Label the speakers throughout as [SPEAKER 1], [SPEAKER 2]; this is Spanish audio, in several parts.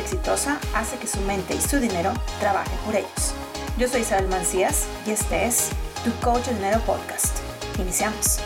[SPEAKER 1] exitosa hace que su mente y su dinero trabajen por ellos. Yo soy Isabel Mancías y este es Tu Coach de Dinero Podcast. Iniciamos.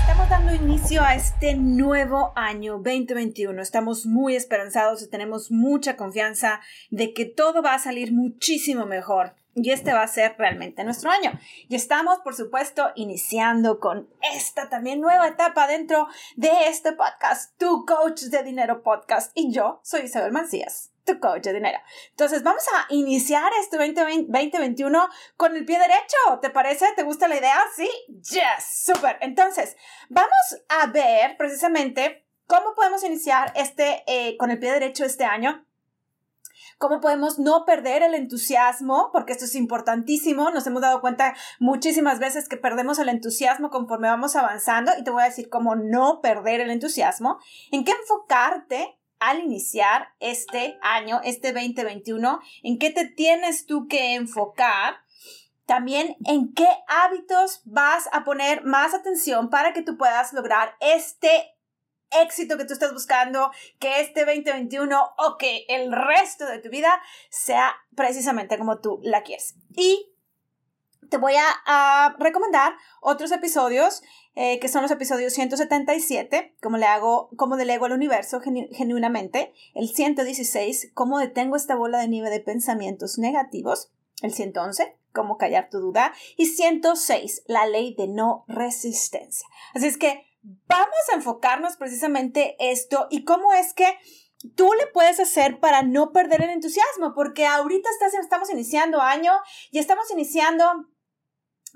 [SPEAKER 1] Estamos dando inicio a este nuevo año 2021. Estamos muy esperanzados y tenemos mucha confianza de que todo va a salir muchísimo mejor. Y este va a ser realmente nuestro año. Y estamos, por supuesto, iniciando con esta también nueva etapa dentro de este podcast, Tu Coach de Dinero Podcast. Y yo soy Isabel Mancías, tu coach de dinero. Entonces, vamos a iniciar este 2021 con el pie derecho. ¿Te parece? ¿Te gusta la idea? Sí. Yes. Súper. Entonces, vamos a ver precisamente cómo podemos iniciar este eh, con el pie derecho este año cómo podemos no perder el entusiasmo, porque esto es importantísimo. Nos hemos dado cuenta muchísimas veces que perdemos el entusiasmo conforme vamos avanzando y te voy a decir cómo no perder el entusiasmo, en qué enfocarte al iniciar este año, este 2021, en qué te tienes tú que enfocar. También en qué hábitos vas a poner más atención para que tú puedas lograr este éxito que tú estás buscando, que este 2021 o que el resto de tu vida sea precisamente como tú la quieres. Y te voy a, recomendar otros episodios eh, que son los episodios 177, como le hago, como delego al universo genuinamente, el 116, cómo detengo esta bola de nieve de pensamientos negativos, el 111, cómo callar tu duda, y 106, la ley de no resistencia. Así es que vamos a enfocarnos precisamente esto y cómo es que tú le puedes hacer para no perder el entusiasmo, porque ahorita estamos iniciando año y estamos iniciando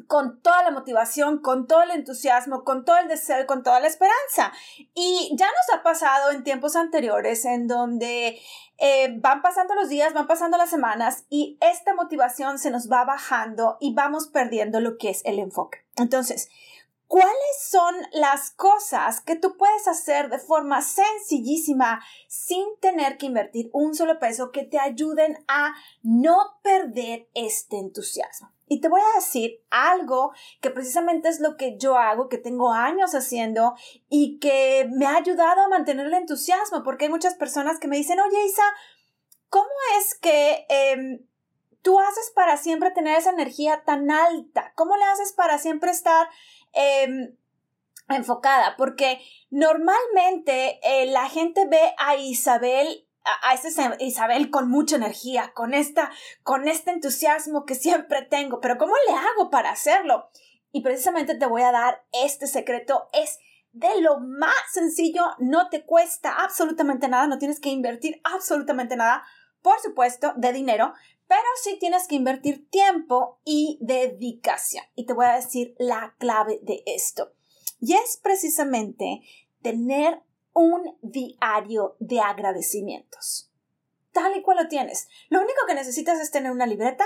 [SPEAKER 1] con toda la motivación, con todo el entusiasmo, con todo el deseo con toda la esperanza. Y ya nos ha pasado en tiempos anteriores en donde eh, van pasando los días, van pasando las semanas y esta motivación se nos va bajando y vamos perdiendo lo que es el enfoque. Entonces, ¿Cuáles son las cosas que tú puedes hacer de forma sencillísima sin tener que invertir un solo peso que te ayuden a no perder este entusiasmo? Y te voy a decir algo que precisamente es lo que yo hago, que tengo años haciendo y que me ha ayudado a mantener el entusiasmo, porque hay muchas personas que me dicen, oye Isa, ¿cómo es que em, tú haces para siempre tener esa energía tan alta? ¿Cómo le haces para siempre estar Em, enfocada, porque normalmente eh, la gente ve a Isabel a, esa Isabel con mucha energía, con esta, con este entusiasmo que siempre tengo, pero ¿cómo le hago para hacerlo? Y precisamente te voy a dar este secreto, es de lo más sencillo, no te cuesta absolutamente nada, no tienes que invertir absolutamente nada, por supuesto, de dinero, pero sí tienes que invertir tiempo y dedicación. Y te voy a decir la clave de esto. Y es precisamente tener un diario de agradecimientos. Tal y cual lo tienes. Lo único que necesitas es tener una libreta,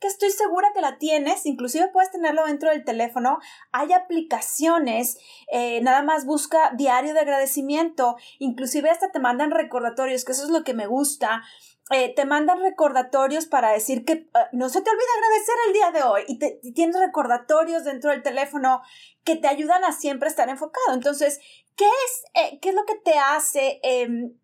[SPEAKER 1] que estoy segura que la tienes, inclusive puedes tenerlo dentro del teléfono. Hay aplicaciones, eh, nada más busca diario de agradecimiento, inclusive hasta te mandan recordatorios, que eso es lo que me gusta. Eh, te mandan recordatorios para decir que eh, no se te olvide agradecer el día de hoy y, te, tienes recordatorios dentro del teléfono que te ayudan a siempre estar enfocado. Entonces, ¿qué es, eh, qué es lo que te hace em,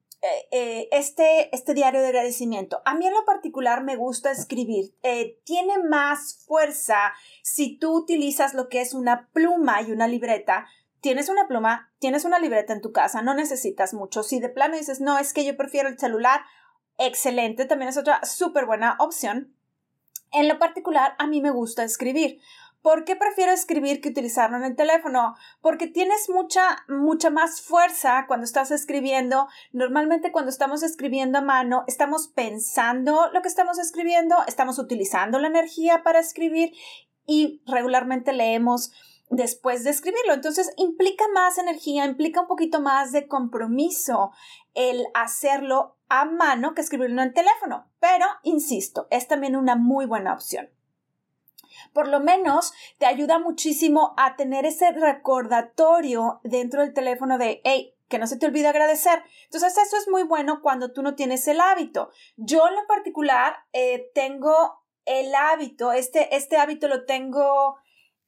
[SPEAKER 1] este, este diario de agradecimiento? A mí en lo particular me gusta escribir. tiene más fuerza si tú utilizas lo que es una pluma y una libreta tienes una pluma, tienes una libreta en tu casa, no necesitas mucho. Si de plano dices, no, es que yo prefiero el celular, excelente, también es otra súper buena opción. En lo particular, a mí me gusta escribir. ¿Por qué prefiero escribir que utilizarlo en el teléfono? Porque tienes mucha, mucha más fuerza cuando estás escribiendo. Normalmente cuando estamos escribiendo a mano, estamos pensando lo que estamos escribiendo, estamos utilizando la energía para escribir y regularmente leemos después de escribirlo. Entonces implica más energía, implica un poquito más de compromiso el hacerlo a mano que escribirlo en el teléfono. Pero, insisto, es también una muy buena opción. Por lo menos te ayuda muchísimo a tener ese recordatorio dentro del teléfono de, hey, que no se te olvide agradecer. Entonces, eso es muy bueno cuando tú no tienes el hábito. Yo en lo particular eh, tengo el hábito, este, este hábito lo tengo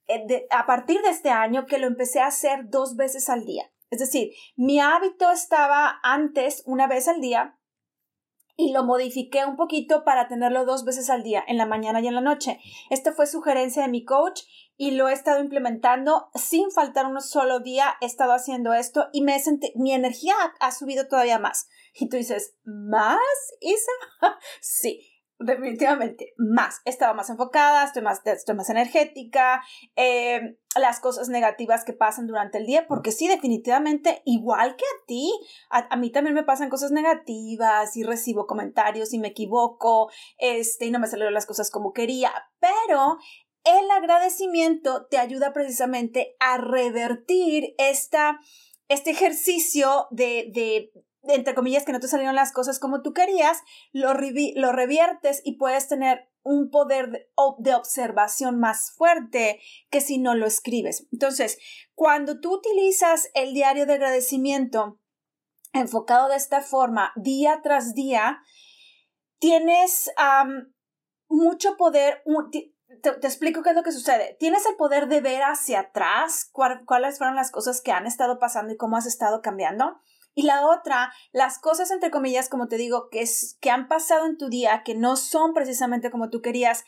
[SPEAKER 1] eh, a partir de este año que lo empecé a hacer dos veces al día. Es decir, mi hábito estaba antes una vez al día y lo modifiqué un poquito para tenerlo dos veces al día, en la mañana y en la noche. Esta fue sugerencia de mi coach y lo he estado implementando sin faltar un solo día. He estado haciendo esto y me mi energía ha, subido todavía más. Y tú dices, ¿más, Isa? sí, definitivamente más. Estaba más enfocada, estoy más, estoy más energética, eh, las cosas negativas que pasan durante el día, porque sí, definitivamente, igual que a ti, a, mí también me pasan cosas negativas y recibo comentarios y me equivoco, este, y no me salieron las cosas como quería, pero el agradecimiento te ayuda precisamente a revertir esta, este ejercicio de, de entre comillas, que no te salieron las cosas como tú querías, lo, lo reviertes y puedes tener un poder de, de, observación más fuerte que si no lo escribes. Entonces, cuando tú utilizas el diario de agradecimiento enfocado de esta forma, día tras día, tienes mucho poder. Te, explico qué es lo que sucede. Tienes el poder de ver hacia atrás cuáles fueron las cosas que han estado pasando y cómo has estado cambiando. Y la otra, las cosas entre comillas, como te digo, que, es, que han pasado en tu día, que no son precisamente como tú querías,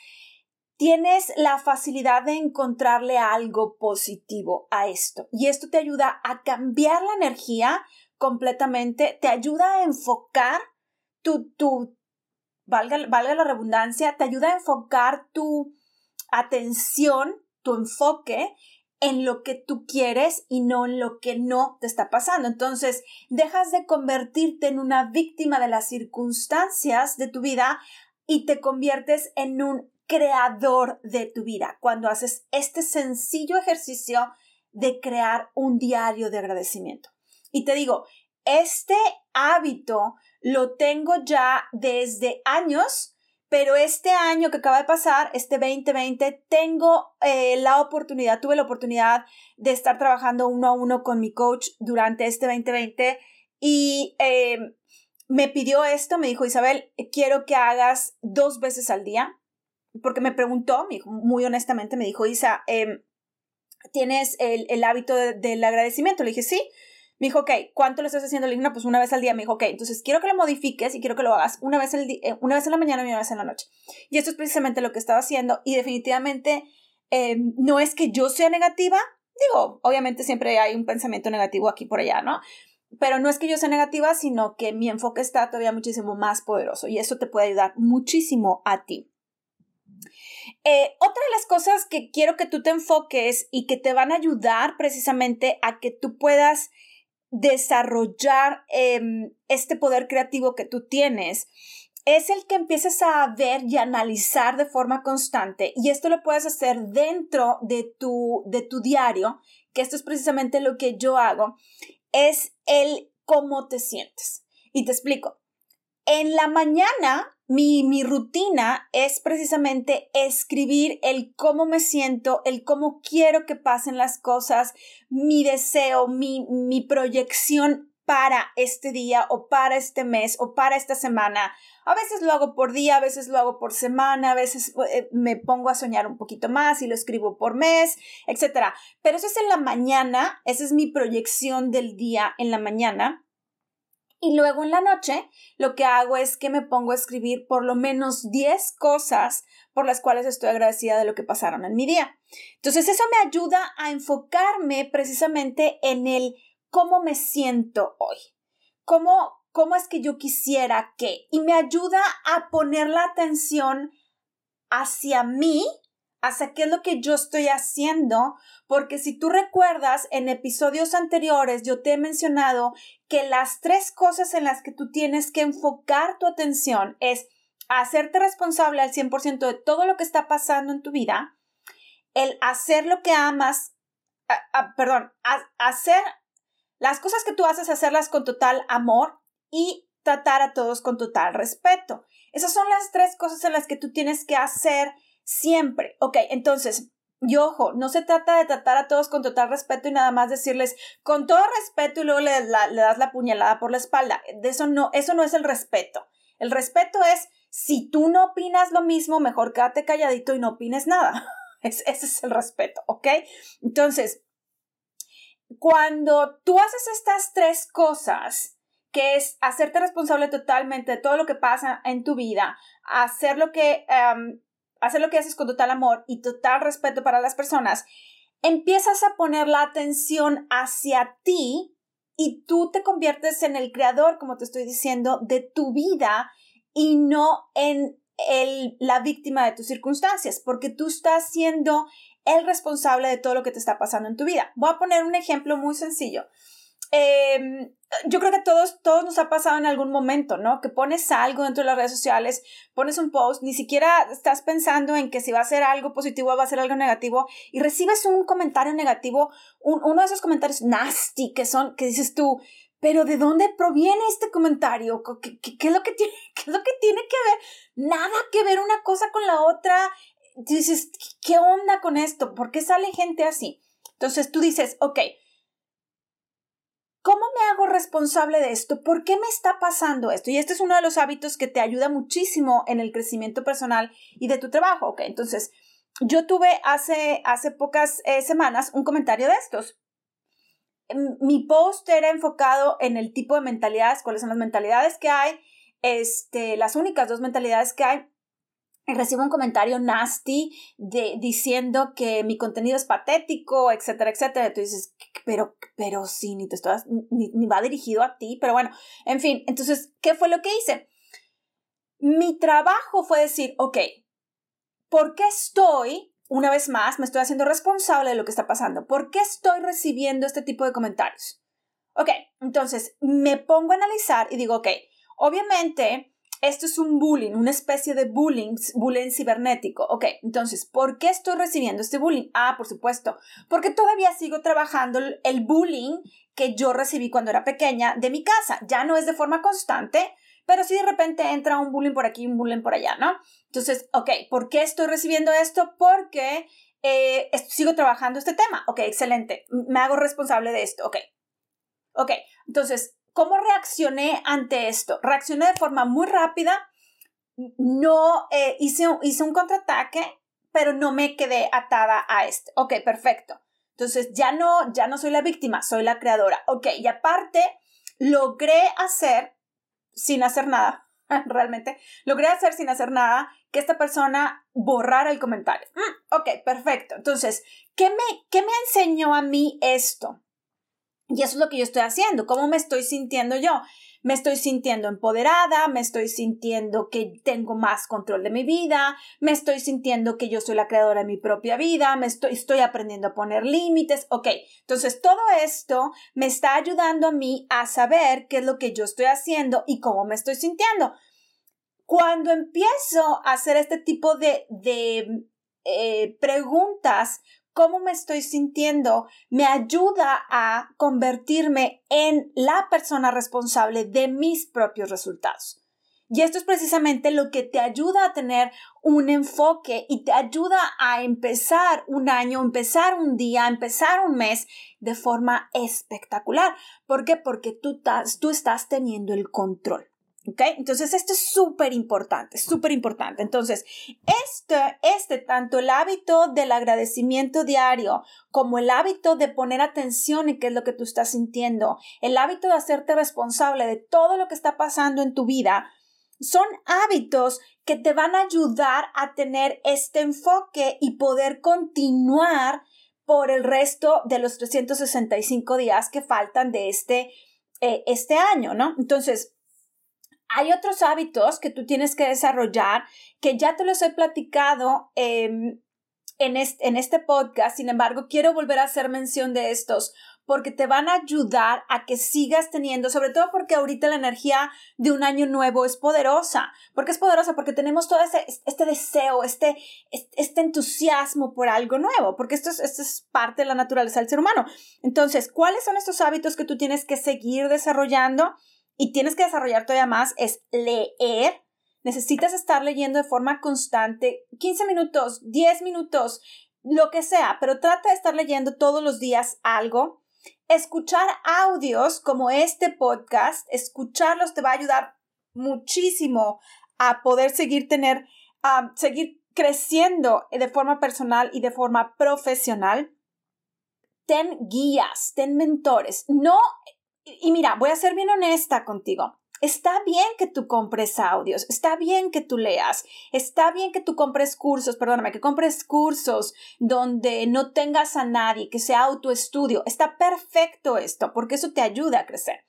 [SPEAKER 1] tienes la facilidad de encontrarle algo positivo a esto. Y esto te ayuda a cambiar la energía completamente, te ayuda a enfocar tu, tu valga, valga la redundancia, te ayuda a enfocar tu atención, tu enfoque en lo que tú quieres y no en lo que no te está pasando. Entonces, dejas de convertirte en una víctima de las circunstancias de tu vida y te conviertes en un creador de tu vida cuando haces este sencillo ejercicio de crear un diario de agradecimiento. Y te digo, este hábito lo tengo ya desde años pero este año que acaba de pasar, este 2020, tengo eh, la oportunidad, tuve la oportunidad de estar trabajando uno a uno con mi coach durante este 2020 y eh, me pidió esto, me dijo, Isabel, quiero que hagas dos veces al día, porque me preguntó, me dijo, muy honestamente, me dijo, Isa, em, ¿tienes el, hábito del agradecimiento? Le dije, sí. Me dijo, ok, ¿cuánto lo estás haciendo? Le dije, pues una vez al día. Me dijo, ok, entonces quiero que lo modifiques y quiero que lo hagas una vez, el eh, una vez en la mañana y una vez en la noche. Y esto es precisamente lo que estaba haciendo y definitivamente eh, no es que yo sea negativa. Digo, obviamente siempre hay un pensamiento negativo aquí por allá, ¿no? Pero no es que yo sea negativa, sino que mi enfoque está todavía muchísimo más poderoso y eso te puede ayudar muchísimo a ti. Eh, otra de las cosas que quiero que tú te enfoques y que te van a ayudar precisamente a que tú puedas desarrollar em, este poder creativo que tú tienes es el que empieces a ver y analizar de forma constante y esto lo puedes hacer dentro de tu, de tu diario, que esto es precisamente lo que yo hago, es el cómo te sientes. Y te explico. En la mañana mi, rutina es precisamente escribir el cómo me siento, el cómo quiero que pasen las cosas, mi deseo, mi, mi proyección para este día o para este mes o para esta semana. A veces lo hago por día, a veces lo hago por semana, a veces eh, me pongo a soñar un poquito más y lo escribo por mes, etc. Pero eso es en la mañana, esa es mi proyección del día en la mañana. Y luego en la noche lo que hago es que me pongo a escribir por lo menos 10 cosas por las cuales estoy agradecida de lo que pasaron en mi día. Entonces eso me ayuda a enfocarme precisamente en el cómo me siento hoy, cómo, cómo es que yo quisiera que, y me ayuda a poner la atención hacia mí hacia qué es lo que yo estoy haciendo, porque si tú recuerdas, en episodios anteriores yo te he mencionado que las tres cosas en las que tú tienes que enfocar tu atención es hacerte responsable al 100% de todo lo que está pasando en tu vida, el hacer lo que amas, perdón, hacer las cosas que tú haces, hacerlas con total amor y tratar a todos con total respeto. Esas son las tres cosas en las que tú tienes que hacer Siempre. Ok, entonces, y ojo, no se trata de tratar a todos con total respeto y nada más decirles con todo respeto y luego le, das la puñalada por la espalda. Eso no, eso no es el respeto. El respeto es si tú no opinas lo mismo, mejor quédate calladito y no opines nada. ese es el respeto, ¿ok? Entonces, cuando tú haces estas tres cosas, que es hacerte responsable totalmente de todo lo que pasa en tu vida, hacer lo que, em, hacer lo que haces con total amor y total respeto para las personas, empiezas a poner la atención hacia ti y tú te conviertes en el creador, como te estoy diciendo, de tu vida y no en el, la víctima de tus circunstancias, porque tú estás siendo el responsable de todo lo que te está pasando en tu vida. Voy a poner un ejemplo muy sencillo. Em, yo creo que todos, todos nos ha pasado en algún momento, ¿no? Que pones algo dentro de las redes sociales, pones un post, ni siquiera estás pensando en que si va a ser algo positivo o va a ser algo negativo y recibes un comentario negativo, uno de esos comentarios nasty que son, que dices tú, pero ¿de dónde proviene este comentario? ¿Qué, qué, es lo que tiene, ¿Qué es lo que tiene que ver? Nada que ver una cosa con la otra. Dices, ¿qué onda con esto? ¿Por qué sale gente así? Entonces tú dices, ok, ¿Cómo me hago responsable de esto? ¿Por qué me está pasando esto? Y este es uno de los hábitos que te ayuda muchísimo en el crecimiento personal y de tu trabajo. Ok, entonces yo tuve hace, hace pocas eh, semanas un comentario de estos. Mi post era enfocado en el tipo de mentalidades, cuáles son las mentalidades que hay, este, las únicas dos mentalidades que hay recibo un comentario nasty de, diciendo que mi contenido es patético, etcétera, etcétera. Tú dices, pero, pero sí, ni te estoy, ni, ni va dirigido a ti, pero bueno, en fin, entonces, ¿qué fue lo que hice? Mi trabajo fue decir, ok, ¿por qué estoy, una vez más, me estoy haciendo responsable de lo que está pasando? ¿Por qué estoy recibiendo este tipo de comentarios? Ok, entonces me pongo a analizar y digo, ok, obviamente esto es un bullying, una especie de bullying, bullying cibernético. Ok, entonces, ¿por qué estoy recibiendo este bullying? Ah, por supuesto, porque todavía sigo trabajando el bullying que yo recibí cuando era pequeña de mi casa. Ya no es de forma constante, pero si de repente entra un bullying por aquí, un bullying por allá, ¿no? Entonces, ok, ¿por qué estoy recibiendo esto? Porque eh, sigo trabajando este tema. Ok, excelente. Me hago responsable de esto. Ok. Ok, entonces, ¿Cómo reaccioné ante esto? Reaccioné de forma muy rápida, no eh, hice, hice un contraataque, pero no me quedé atada a este. Ok, perfecto. Entonces ya no, ya no soy la víctima, soy la creadora. Ok, y aparte, logré hacer, sin hacer nada, realmente, logré hacer sin hacer nada que esta persona borrara el comentario. Mm, ok, perfecto. Entonces, ¿qué me, ¿qué me enseñó a mí esto? Y eso es lo que yo estoy haciendo. ¿Cómo me estoy sintiendo yo? Me estoy sintiendo empoderada, me estoy sintiendo que tengo más control de mi vida, me estoy sintiendo que yo soy la creadora de mi propia vida, me estoy, aprendiendo a poner límites. Ok, entonces todo esto me está ayudando a mí a saber qué es lo que yo estoy haciendo y cómo me estoy sintiendo. Cuando empiezo a hacer este tipo de, de eh, preguntas cómo me estoy sintiendo me ayuda a convertirme en la persona responsable de mis propios resultados. Y esto es precisamente lo que te ayuda a tener un enfoque y te ayuda a empezar un año, empezar un día, empezar un mes de forma espectacular. ¿Por qué? Porque tú, tú estás teniendo el control. Entonces, esto es súper importante, súper importante. Entonces, este, este, tanto el hábito del agradecimiento diario como el hábito de poner atención en qué es lo que tú estás sintiendo, el hábito de hacerte responsable de todo lo que está pasando en tu vida, son hábitos que te van a ayudar a tener este enfoque y poder continuar por el resto de los 365 días que faltan de este, eh, este año, ¿no? Entonces, hay otros hábitos que tú tienes que desarrollar que ya te los he platicado em, en, este, en este podcast. Sin embargo, quiero volver a hacer mención de estos porque te van a ayudar a que sigas teniendo, sobre todo porque ahorita la energía de un año nuevo es poderosa. ¿Por qué es poderosa? Porque tenemos todo este, este deseo, este, este entusiasmo por algo nuevo, porque esto es, esto es parte de la naturaleza del ser humano. Entonces, ¿cuáles son estos hábitos que tú tienes que seguir desarrollando? Y tienes que desarrollar todavía más es leer. Necesitas estar leyendo de forma constante, 15 minutos, 10 minutos, lo que sea, pero trata de estar leyendo todos los días algo. Escuchar audios como este podcast, escucharlos te va a ayudar muchísimo a poder seguir tener, a seguir creciendo de forma personal y de forma profesional ten guías, ten mentores. No, y mira, voy a ser bien honesta contigo. Está bien que tú compres audios, está bien que tú leas, está bien que tú compres cursos, perdóname, que compres cursos donde no tengas a nadie, que sea autoestudio. Está perfecto esto, porque eso te ayuda a crecer.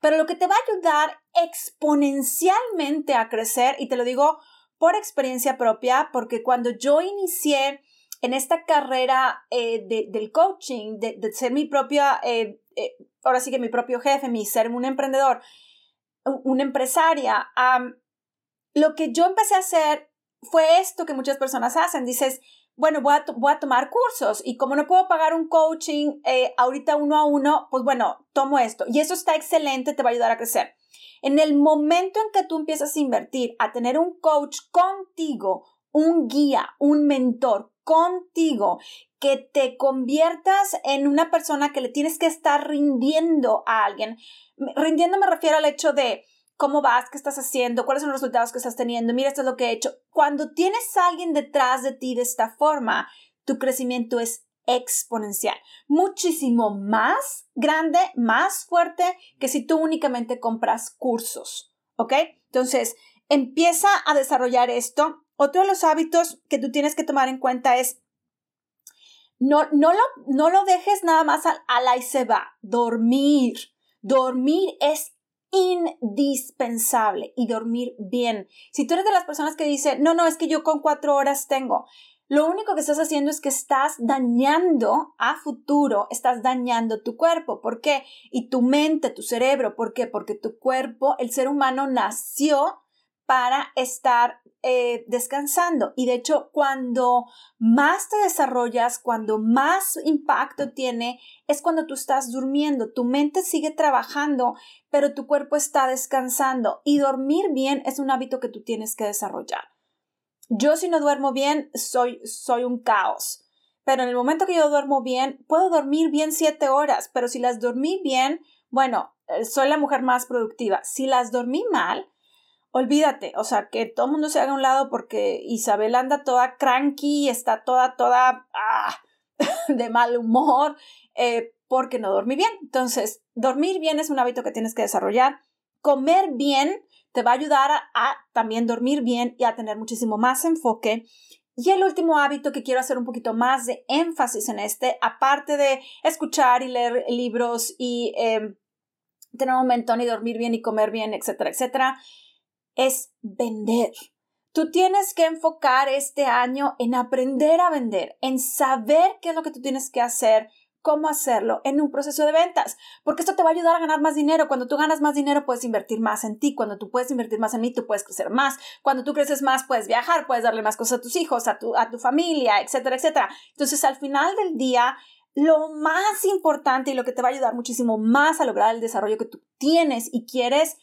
[SPEAKER 1] Pero lo que te va a ayudar exponencialmente a crecer, y te lo digo por experiencia propia, porque cuando yo inicié en esta carrera eh, del coaching, de, ser mi propia, eh, eh, ahora sí que mi propio jefe, mi ser un emprendedor, una empresaria, lo que yo empecé a hacer fue esto que muchas personas hacen. Dices, bueno, voy a, voy a tomar cursos y como no puedo pagar un coaching eh, ahorita uno a uno, pues bueno, tomo esto. Y eso está excelente, te va a ayudar a crecer. En el momento en que tú empiezas a invertir, a tener un coach contigo, un guía, un mentor contigo, que te conviertas en una persona que le tienes que estar rindiendo a alguien. Rindiendo me refiero al hecho de cómo vas, qué estás haciendo, cuáles son los resultados que estás teniendo, mira, esto es lo que he hecho. Cuando tienes a alguien detrás de ti de esta forma, tu crecimiento es exponencial, muchísimo más grande, más fuerte que si tú únicamente compras cursos, ¿ok? Entonces, empieza a desarrollar esto. Otro de los hábitos que tú tienes que tomar en cuenta es no, no, lo, no lo dejes nada más a, a la y se va. Dormir. Dormir es indispensable y dormir bien. Si tú eres de las personas que dicen, no, no, es que yo con cuatro horas tengo, lo único que estás haciendo es que estás dañando a futuro, estás dañando tu cuerpo. ¿Por qué? Y tu mente, tu cerebro. ¿Por qué? Porque tu cuerpo, el ser humano nació para estar eh, descansando. Y de hecho, cuando más te desarrollas, cuando más impacto tiene, es cuando tú estás durmiendo. Tu mente sigue trabajando, pero tu cuerpo está descansando. Y dormir bien es un hábito que tú tienes que desarrollar. Yo si no duermo bien, soy, soy un caos. Pero en el momento que yo duermo bien, puedo dormir bien siete horas, pero si las dormí bien, bueno, eh, soy la mujer más productiva. Si las dormí mal, olvídate, o sea, que todo el mundo se haga a un lado porque Isabel anda toda cranky, está toda, toda ah, de mal humor, eh, porque no dormí bien. Entonces, dormir bien es un hábito que tienes que desarrollar. Comer bien te va a ayudar a, también dormir bien y a tener muchísimo más enfoque. Y el último hábito que quiero hacer un poquito más de énfasis en este, aparte de escuchar y leer libros y eh, tener un mentón y dormir bien y comer bien, etcétera, etcétera, es vender. Tú tienes que enfocar este año en aprender a vender, en saber qué es lo que tú tienes que hacer, cómo hacerlo en un proceso de ventas, porque esto te va a ayudar a ganar más dinero. Cuando tú ganas más dinero, puedes invertir más en ti. Cuando tú puedes invertir más en mí, tú puedes crecer más. Cuando tú creces más, puedes viajar, puedes darle más cosas a tus hijos, a tu, a tu familia, etcétera, etcétera. Entonces, al final del día, lo más importante y lo que te va a ayudar muchísimo más a lograr el desarrollo que tú tienes y quieres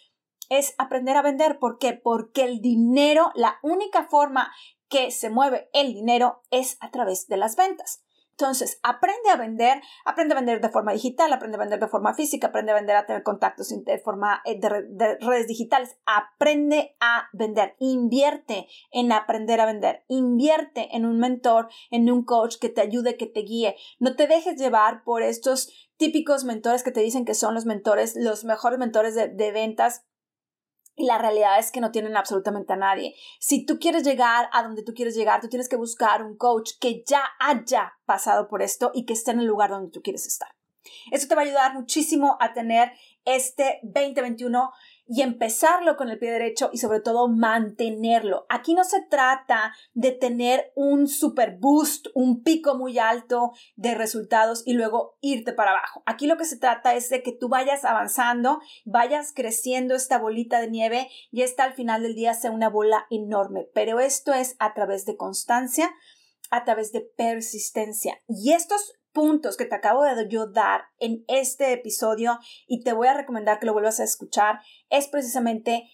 [SPEAKER 1] es aprender a vender. ¿Por qué? Porque el dinero, la única forma que se mueve el dinero es a través de las ventas. Entonces, aprende a vender, aprende a vender de forma digital, aprende a vender de forma física, aprende a vender a tener contactos de forma eh, de, redes digitales, aprende a vender, invierte en aprender a vender, invierte en un mentor, en un coach que te ayude, que te guíe. No te dejes llevar por estos típicos mentores que te dicen que son los mentores, los mejores mentores de, de ventas y la realidad es que no tienen absolutamente a nadie. Si tú quieres llegar a donde tú quieres llegar, tú tienes que buscar un coach que ya haya pasado por esto y que esté en el lugar donde tú quieres estar. Eso te va a ayudar muchísimo a tener este 2021 y empezarlo con el pie derecho y sobre todo mantenerlo. Aquí no se trata de tener un super boost, un pico muy alto de resultados y luego irte para abajo. Aquí lo que se trata es de que tú vayas avanzando, vayas creciendo esta bolita de nieve y esta al final del día sea una bola enorme. Pero esto es a través de constancia, a través de persistencia. Y estos puntos que te acabo de yo dar en este episodio y te voy a recomendar que lo vuelvas a escuchar es precisamente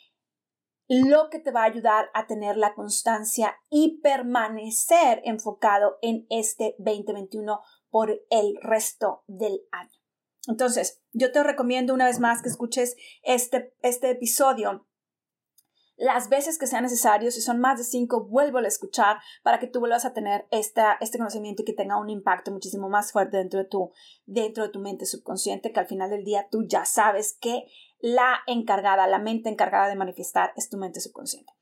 [SPEAKER 1] lo que te va a ayudar a tener la constancia y permanecer enfocado en este 2021 por el resto del año. Entonces, yo te recomiendo una vez más que escuches este, este episodio las veces que sea necesario, si son más de cinco, vuelvo a escuchar para que tú vuelvas a tener este conocimiento y que tenga un impacto muchísimo más fuerte dentro de, tu, dentro de tu mente subconsciente, que al final del día tú ya sabes que la encargada, la mente encargada de manifestar es tu mente subconsciente.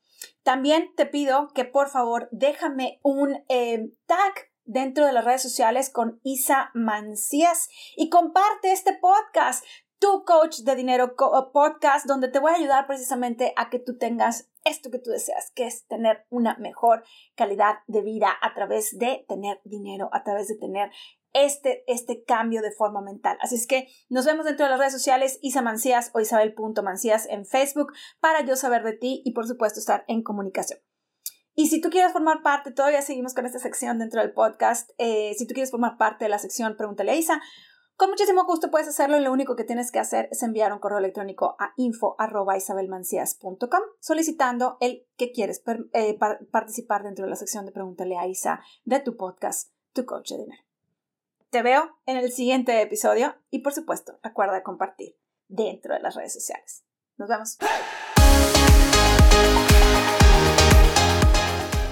[SPEAKER 1] También te pido que por favor déjame un eh, tag dentro de las redes sociales con Isa Mancías y comparte este podcast tu coach de dinero podcast donde te voy a ayudar precisamente a que tú tengas esto que tú deseas, que es tener una mejor calidad de vida a través de tener dinero, a través de tener este, este cambio de forma mental. Así es que nos vemos dentro de las redes sociales Isa Mancías o Isabel.mancías en Facebook para yo saber de ti y por supuesto estar en comunicación. Y si tú quieres formar parte, todavía seguimos con esta sección dentro del podcast. Eh, si tú quieres formar parte de la sección Pregúntale a Isa, con muchísimo gusto puedes hacerlo y lo único que tienes que hacer es enviar un correo electrónico a info.isabelmancias.com solicitando el que quieres eh, participar dentro de la sección de Pregúntale a Isa de tu podcast, Tu Coach de Dinero. Te veo en el siguiente episodio y por supuesto recuerda compartir dentro de las redes sociales. Nos vemos.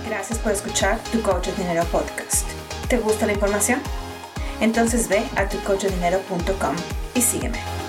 [SPEAKER 1] Gracias por escuchar Tu Coach de Dinero podcast. ¿Te gusta la información? Entonces ve a tucochodinero.com y sígueme.